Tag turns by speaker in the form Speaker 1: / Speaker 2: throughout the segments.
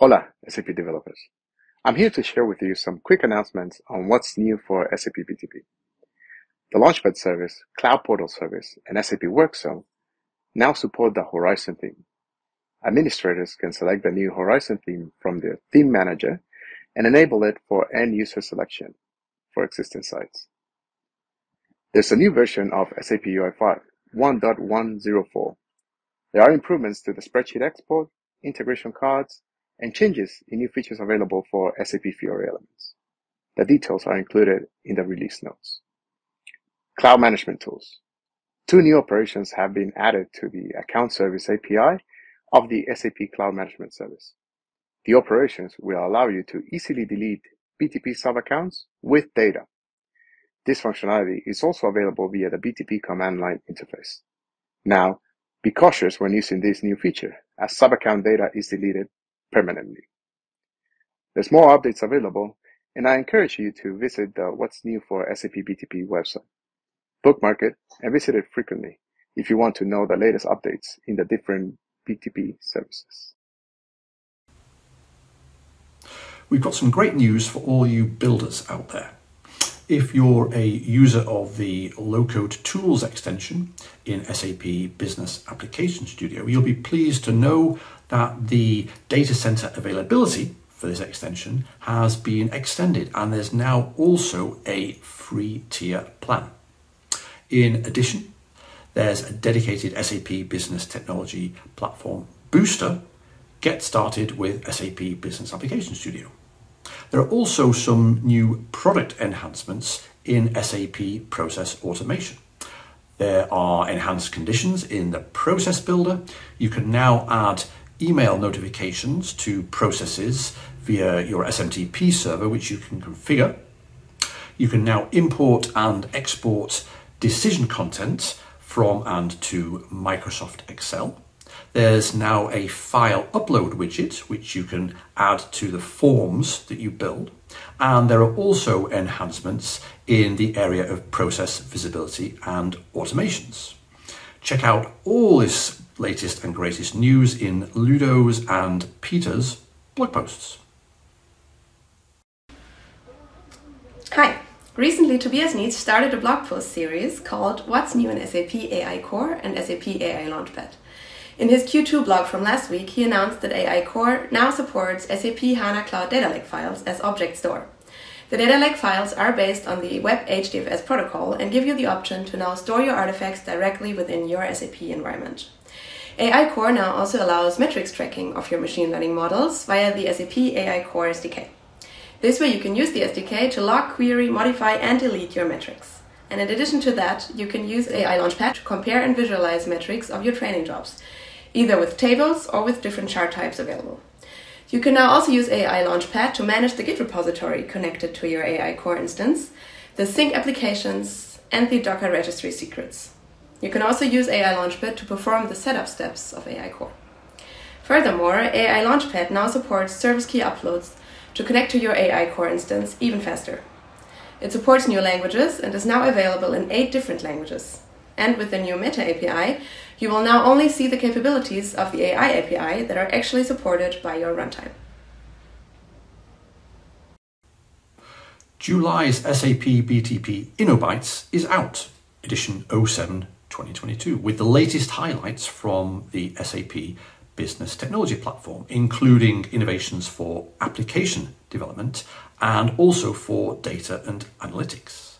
Speaker 1: Hola, SAP developers. I'm here to share with you some quick announcements on what's new for SAP BTP. The Launchpad service, Cloud Portal service, and SAP WorkZone now support the Horizon theme. Administrators can select the new Horizon theme from the theme manager and enable it for end user selection for existing sites. There's a new version of SAP UI5, 1.104. There are improvements to the spreadsheet export, integration cards, and changes in new features available for SAP Fiori elements. The details are included in the release notes. Cloud management tools. Two new operations have been added to the account service API of the SAP Cloud Management Service. The operations will allow you to easily delete BTP sub-accounts with data. This functionality is also available via the BTP command line interface. Now, be cautious when using this new feature, as sub-account data is deleted permanently. There's more updates available, and I encourage you to visit the What's New for SAP BTP website. Bookmark it and visit it frequently if you want to know the latest updates in the different BTP services.
Speaker 2: We've got some great news for all you builders out there. If you're a user of the low-code tools extension in SAP Business Application Studio, you'll be pleased to know that the data center availability for this extension has been extended and there's now also a free tier plan. In addition, there's a dedicated SAP Business Technology Platform booster. Get started with SAP Business Application Studio. There are also some new product enhancements in SAP Process Automation. There are enhanced conditions in the Process Builder. You can now add email notifications to processes via your SMTP server, which you can configure. You can now import and export decision content from and to Microsoft Excel. There's now a file upload widget, which you can add to the forms that you build. And there are also enhancements in the area of process visibility and automations. Check out all this latest and greatest news in Ludo's and Peter's blog posts.
Speaker 3: Hi. Recently, Tobias Neitz started a blog post series called What's New in SAP AI Core and SAP AI Launchpad. In his Q2 blog from last week, he announced that AI Core now supports SAP HANA Cloud Data Lake files as object store. The data lake files are based on the Web HDFS protocol and give you the option to now store your artifacts directly within your SAP environment. AI Core now also allows metrics tracking of your machine learning models via the SAP AI Core SDK. This way you can use the SDK to log, query, modify and delete your metrics. And in addition to that, you can use AI Launchpad to compare and visualize metrics of your training jobs, either with tables or with different chart types available. You can now also use AI Launchpad to manage the Git repository connected to your AI core instance, the sync applications, and the Docker registry secrets. You can also use AI Launchpad to perform the setup steps of AI core. Furthermore, AI Launchpad now supports service key uploads to connect to your AI core instance even faster. It supports new languages and is now available in eight different languages. And with the new Meta API, you will now only see the capabilities of the AI API that are actually supported by your runtime.
Speaker 2: July's SAP BTP InnoBytes is out, edition 07 2022, with the latest highlights from the SAP Business Technology Platform, including innovations for application development and also for data and analytics.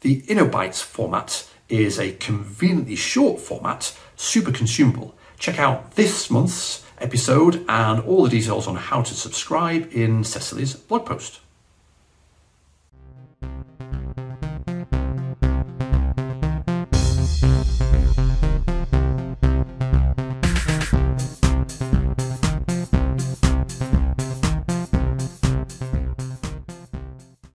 Speaker 2: The InnoBytes format is a conveniently short format, super consumable. Check out this month's episode and all the details on how to subscribe in Cecily's blog post.